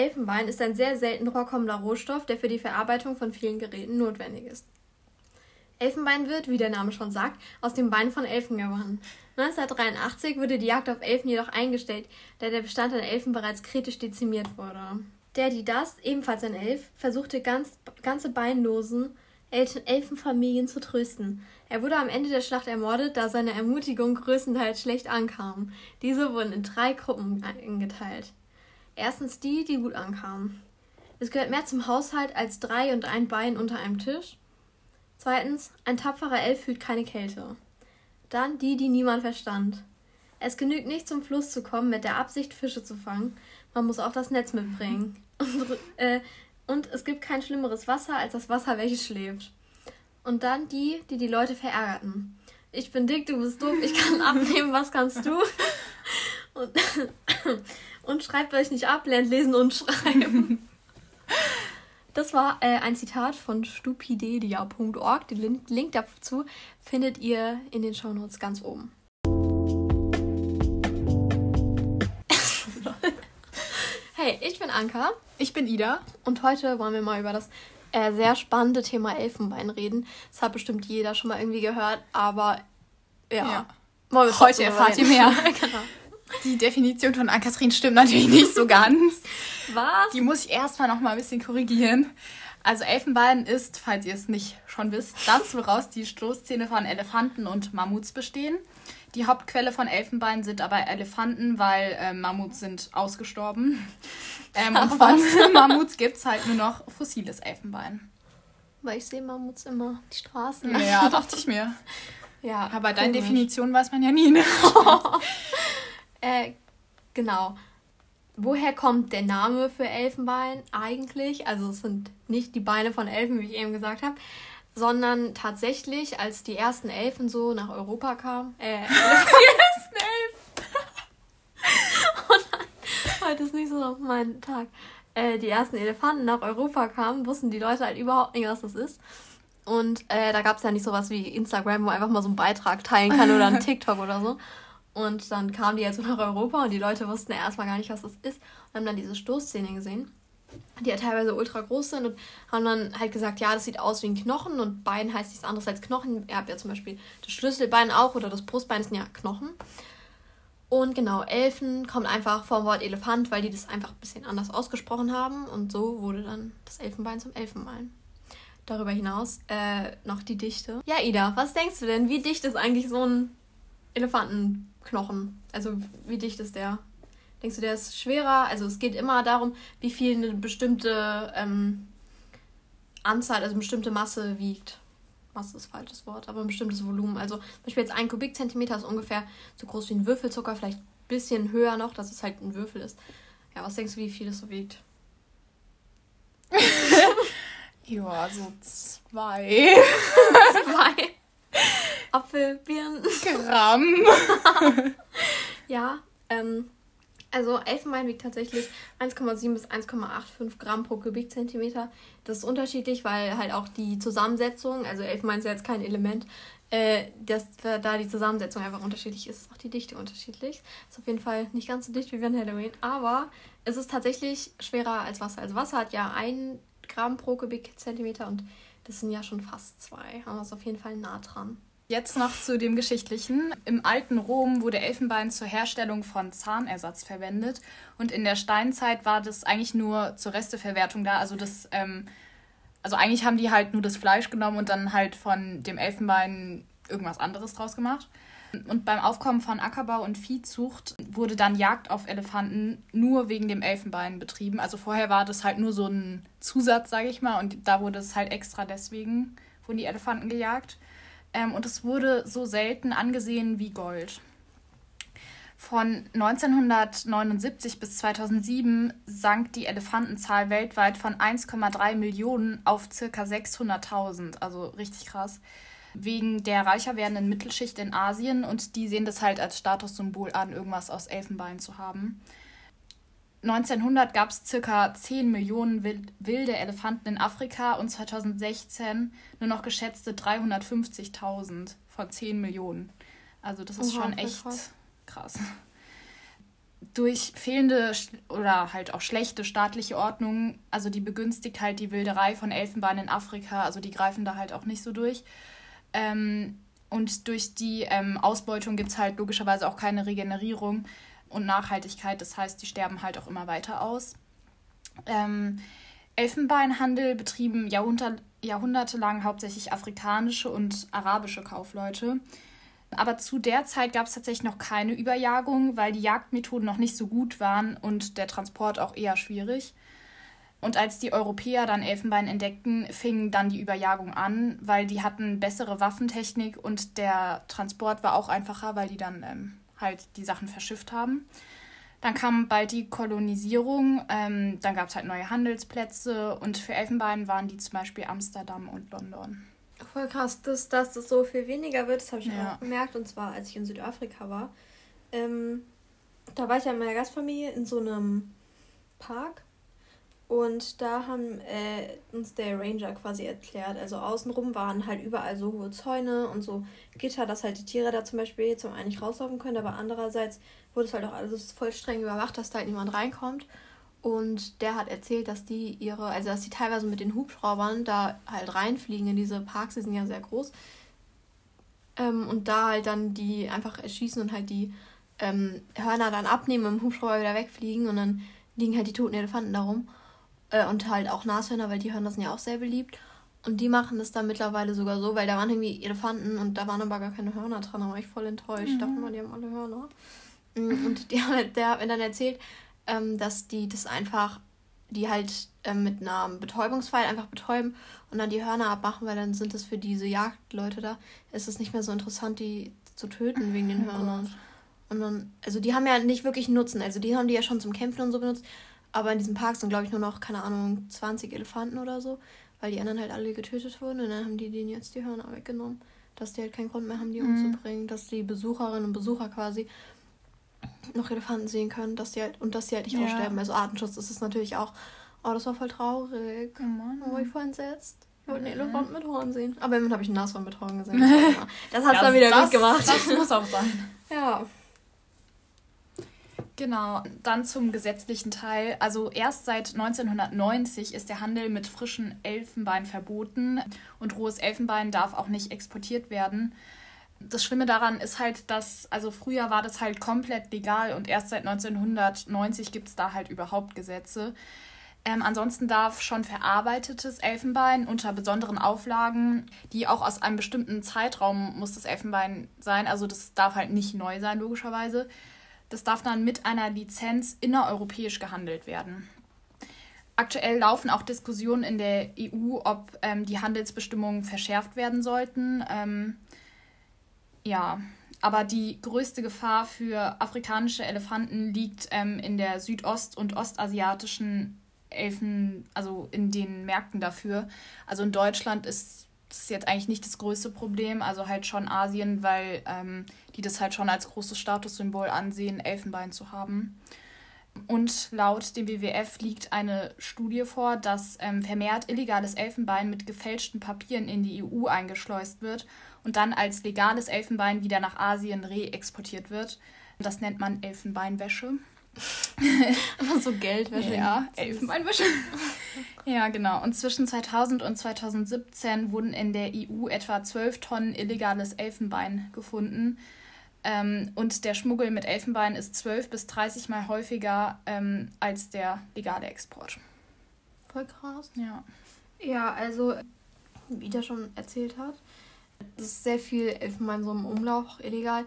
Elfenbein ist ein sehr selten vorkommender Rohstoff, der für die Verarbeitung von vielen Geräten notwendig ist. Elfenbein wird, wie der Name schon sagt, aus dem Bein von Elfen gewonnen. 1983 wurde die Jagd auf Elfen jedoch eingestellt, da der Bestand an Elfen bereits kritisch dezimiert wurde. Der Didas, ebenfalls ein Elf, versuchte ganz, ganze beinlosen Elfenfamilien zu trösten. Er wurde am Ende der Schlacht ermordet, da seine Ermutigung größtenteils schlecht ankam. Diese wurden in drei Gruppen eingeteilt. Erstens die, die gut ankamen. Es gehört mehr zum Haushalt als drei und ein Bein unter einem Tisch. Zweitens, ein tapferer Elf fühlt keine Kälte. Dann die, die niemand verstand. Es genügt nicht, zum Fluss zu kommen mit der Absicht, Fische zu fangen. Man muss auch das Netz mitbringen. Und, äh, und es gibt kein schlimmeres Wasser als das Wasser, welches schläft. Und dann die, die die Leute verärgerten. Ich bin dick, du bist doof, ich kann abnehmen, was kannst du? Und, und schreibt euch nicht ab, lernt lesen und schreiben. Das war äh, ein Zitat von stupidedia.org. Den Link, Link dazu findet ihr in den Shownotes ganz oben. hey, ich bin Anka. Ich bin Ida. Und heute wollen wir mal über das äh, sehr spannende Thema Elfenbein reden. Das hat bestimmt jeder schon mal irgendwie gehört, aber ja. ja. Heute erfahrt ihr mehr. genau. Die Definition von Ann-Kathrin stimmt natürlich nicht so ganz. Was? Die muss ich erstmal noch mal ein bisschen korrigieren. Also Elfenbein ist, falls ihr es nicht schon wisst, das, woraus die Stoßzähne von Elefanten und Mammuts bestehen. Die Hauptquelle von Elfenbein sind aber Elefanten, weil äh, Mammuts sind ausgestorben. Ähm, und von Mammuts gibt es halt nur noch fossiles Elfenbein. Weil ich sehe Mammuts immer die Straßen. Ja, dachte ich mir. Ja. Aber deine Definition weiß man ja nie. Ne? Äh, genau. Woher kommt der Name für Elfenbein eigentlich? Also es sind nicht die Beine von Elfen, wie ich eben gesagt habe, sondern tatsächlich, als die ersten Elfen so nach Europa kamen, äh, die ersten Elfen. Und heute ist nicht so mein Tag. Äh, die ersten Elefanten nach Europa kamen, wussten die Leute halt überhaupt nicht, was das ist. Und äh, da gab es ja nicht sowas wie Instagram, wo man einfach mal so einen Beitrag teilen kann oder einen TikTok oder so. Und dann kamen die jetzt nach Europa und die Leute wussten erstmal gar nicht, was das ist. Und haben dann diese Stoßzähne gesehen, die ja teilweise ultra groß sind und haben dann halt gesagt, ja, das sieht aus wie ein Knochen und Bein heißt nichts anderes als Knochen. Ihr habt ja zum Beispiel das Schlüsselbein auch oder das Brustbein sind ja Knochen. Und genau, Elfen kommt einfach vom Wort Elefant, weil die das einfach ein bisschen anders ausgesprochen haben. Und so wurde dann das Elfenbein zum Elfenbein. Darüber hinaus äh, noch die Dichte. Ja, Ida, was denkst du denn? Wie dicht ist eigentlich so ein Elefanten? Knochen. Also wie dicht ist der? Denkst du, der ist schwerer? Also es geht immer darum, wie viel eine bestimmte ähm, Anzahl, also eine bestimmte Masse wiegt. Masse ist falsches Wort, aber ein bestimmtes Volumen. Also zum Beispiel jetzt ein Kubikzentimeter ist ungefähr so groß wie ein Würfelzucker, vielleicht ein bisschen höher noch, dass es halt ein Würfel ist. Ja, was denkst du, wie viel es so wiegt? ja, so zwei. zwei. Apfelbirnen. Gramm. ja, ähm, also Elfenbein wiegt tatsächlich 1,7 bis 1,85 Gramm pro Kubikzentimeter. Das ist unterschiedlich, weil halt auch die Zusammensetzung, also Elfenbein ist ja jetzt kein Element, äh, dass da die Zusammensetzung einfach unterschiedlich ist, ist auch die Dichte unterschiedlich. Ist auf jeden Fall nicht ganz so dicht wie Van Halloween, aber es ist tatsächlich schwerer als Wasser. Also Wasser hat ja 1 Gramm pro Kubikzentimeter und das sind ja schon fast zwei. Aber es ist auf jeden Fall nah dran. Jetzt noch zu dem Geschichtlichen. Im alten Rom wurde Elfenbein zur Herstellung von Zahnersatz verwendet und in der Steinzeit war das eigentlich nur zur Resteverwertung da. Also das, ähm, also eigentlich haben die halt nur das Fleisch genommen und dann halt von dem Elfenbein irgendwas anderes draus gemacht. Und beim Aufkommen von Ackerbau und Viehzucht wurde dann Jagd auf Elefanten nur wegen dem Elfenbein betrieben. Also vorher war das halt nur so ein Zusatz, sage ich mal, und da wurde es halt extra deswegen, wurden die Elefanten gejagt. Ähm, und es wurde so selten angesehen wie Gold. Von 1979 bis 2007 sank die Elefantenzahl weltweit von 1,3 Millionen auf ca. 600.000, also richtig krass. Wegen der reicher werdenden Mittelschicht in Asien und die sehen das halt als Statussymbol an, irgendwas aus Elfenbein zu haben. 1900 gab es circa 10 Millionen wilde Elefanten in Afrika und 2016 nur noch geschätzte 350.000 von 10 Millionen. Also das ist Oha, schon echt krass. krass. durch fehlende oder halt auch schlechte staatliche Ordnung, also die begünstigt halt die Wilderei von Elfenbein in Afrika, also die greifen da halt auch nicht so durch. Ähm, und durch die ähm, Ausbeutung gibt es halt logischerweise auch keine Regenerierung und Nachhaltigkeit. Das heißt, die sterben halt auch immer weiter aus. Ähm, Elfenbeinhandel betrieben Jahrhundert, jahrhundertelang hauptsächlich afrikanische und arabische Kaufleute. Aber zu der Zeit gab es tatsächlich noch keine Überjagung, weil die Jagdmethoden noch nicht so gut waren und der Transport auch eher schwierig. Und als die Europäer dann Elfenbein entdeckten, fing dann die Überjagung an, weil die hatten bessere Waffentechnik und der Transport war auch einfacher, weil die dann ähm, halt die Sachen verschifft haben. Dann kam bald die Kolonisierung, ähm, dann gab es halt neue Handelsplätze und für Elfenbein waren die zum Beispiel Amsterdam und London. Voll krass, dass, dass das so viel weniger wird, das habe ich ja. auch gemerkt. Und zwar, als ich in Südafrika war. Ähm, da war ich ja in meiner Gastfamilie in so einem Park und da haben äh, uns der Ranger quasi erklärt, also außenrum waren halt überall so hohe Zäune und so Gitter, dass halt die Tiere da zum Beispiel zum einen nicht rauslaufen können, aber andererseits wurde es halt auch alles voll streng überwacht, dass da halt niemand reinkommt. Und der hat erzählt, dass die ihre, also dass die teilweise mit den Hubschraubern da halt reinfliegen in diese Parks, die sind ja sehr groß. Ähm, und da halt dann die einfach erschießen und halt die ähm, Hörner dann abnehmen, im Hubschrauber wieder wegfliegen und dann liegen halt die toten Elefanten darum. Äh, und halt auch Nashörner, weil die Hörner sind ja auch sehr beliebt. Und die machen das dann mittlerweile sogar so, weil da waren irgendwie Elefanten und da waren aber gar keine Hörner dran. Da war ich voll enttäuscht. Mhm. Ich dachte mal, die haben alle Hörner. Mm, und die, der hat mir dann erzählt, ähm, dass die das einfach, die halt ähm, mit einer Betäubungspfeil einfach betäuben und dann die Hörner abmachen, weil dann sind es für diese Jagdleute da, ist es nicht mehr so interessant, die zu töten wegen den oh Hörnern. Oh und dann, also die haben ja nicht wirklich Nutzen. Also die haben die ja schon zum Kämpfen und so benutzt. Aber in diesem Park sind, glaube ich, nur noch, keine Ahnung, 20 Elefanten oder so, weil die anderen halt alle getötet wurden. Und dann haben die denen jetzt die Hörner weggenommen. Dass die halt keinen Grund mehr haben, die mhm. umzubringen. Dass die Besucherinnen und Besucher quasi noch Elefanten sehen können, dass die halt, und dass die halt nicht ja. aussterben. Also Artenschutz ist es natürlich auch. Oh, das war voll traurig. Oh Mann. War ich voll entsetzt. Ich wollte einen Elefant mit Horn sehen. Aber immerhin habe ich ein Nashorn mit Horn gesehen. Das hat es dann wieder das, gut gemacht. Das muss auch sein. Ja. Genau, dann zum gesetzlichen Teil. Also erst seit 1990 ist der Handel mit frischem Elfenbein verboten und rohes Elfenbein darf auch nicht exportiert werden. Das Schlimme daran ist halt, dass, also früher war das halt komplett legal und erst seit 1990 gibt es da halt überhaupt Gesetze. Ähm, ansonsten darf schon verarbeitetes Elfenbein unter besonderen Auflagen, die auch aus einem bestimmten Zeitraum muss das Elfenbein sein, also das darf halt nicht neu sein, logischerweise das darf dann mit einer Lizenz innereuropäisch gehandelt werden. Aktuell laufen auch Diskussionen in der EU, ob ähm, die Handelsbestimmungen verschärft werden sollten. Ähm, ja, aber die größte Gefahr für afrikanische Elefanten liegt ähm, in der südost- und ostasiatischen Elfen, also in den Märkten dafür. Also in Deutschland ist das ist jetzt eigentlich nicht das größte Problem, also halt schon Asien, weil ähm, die das halt schon als großes Statussymbol ansehen, Elfenbein zu haben. Und laut dem WWF liegt eine Studie vor, dass ähm, vermehrt illegales Elfenbein mit gefälschten Papieren in die EU eingeschleust wird und dann als legales Elfenbein wieder nach Asien reexportiert wird. Das nennt man Elfenbeinwäsche. Einfach so Geldwäsche. Ja, Elfenbeinwäsche. ja, genau. Und zwischen 2000 und 2017 wurden in der EU etwa 12 Tonnen illegales Elfenbein gefunden. Ähm, und der Schmuggel mit Elfenbein ist 12 bis 30 Mal häufiger ähm, als der legale Export. Voll krass. Ja. Ja, also, wie der schon erzählt hat, ist sehr viel Elfenbein so im Umlauf illegal.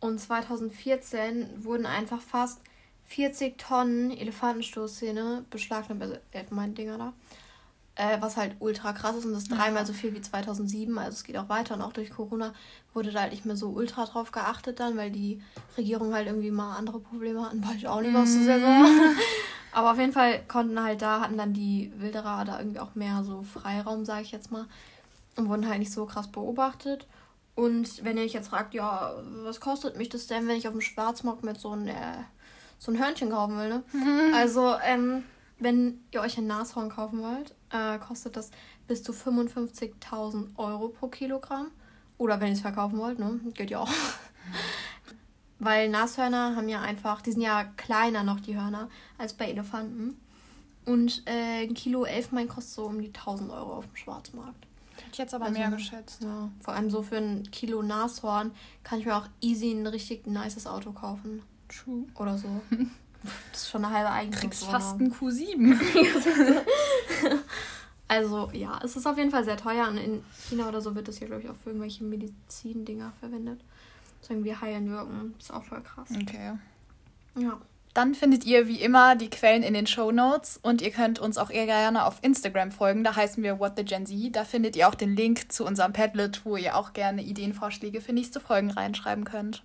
Und 2014 wurden einfach fast 40 Tonnen Elefantenstoßzähne beschlagnahmt, also Elfenbein-Dinger da. Äh, was halt ultra krass ist und das ist dreimal so viel wie 2007. Also es geht auch weiter und auch durch Corona wurde da halt nicht mehr so ultra drauf geachtet dann, weil die Regierung halt irgendwie mal andere Probleme hatten. Weiß ich auch nicht, was das ja so. Aber auf jeden Fall konnten halt da, hatten dann die Wilderer da irgendwie auch mehr so Freiraum, sage ich jetzt mal. Und wurden halt nicht so krass beobachtet. Und wenn ihr euch jetzt fragt, ja, was kostet mich das denn, wenn ich auf dem Schwarzmarkt mit so einem äh, so ein Hörnchen kaufen will, ne? Mhm. Also, ähm, wenn ihr euch ein Nashorn kaufen wollt, äh, kostet das bis zu 55.000 Euro pro Kilogramm. Oder wenn ihr es verkaufen wollt, ne? Geht ja auch. Weil Nashörner haben ja einfach, die sind ja kleiner noch, die Hörner, als bei Elefanten. Und äh, ein Kilo Elfenbein kostet so um die 1000 Euro auf dem Schwarzmarkt. Hätte ich jetzt aber also, mehr geschätzt. Ja, vor allem so für ein Kilo Nashorn kann ich mir auch easy ein richtig nices Auto kaufen. True. Oder so. Das ist schon eine halbe Eigentum. Kriegst fast ein Q7. also ja, es ist auf jeden Fall sehr teuer. Und in China oder so wird das hier, glaube ich, auch für irgendwelche Medizindinger verwendet. So irgendwie heilen wirken. Das ist auch voll krass. Okay. Ja. Dann findet ihr wie immer die Quellen in den Show Notes und ihr könnt uns auch eher gerne auf Instagram folgen. Da heißen wir What the Gen Z. Da findet ihr auch den Link zu unserem Padlet, wo ihr auch gerne Ideenvorschläge für nächste Folgen reinschreiben könnt.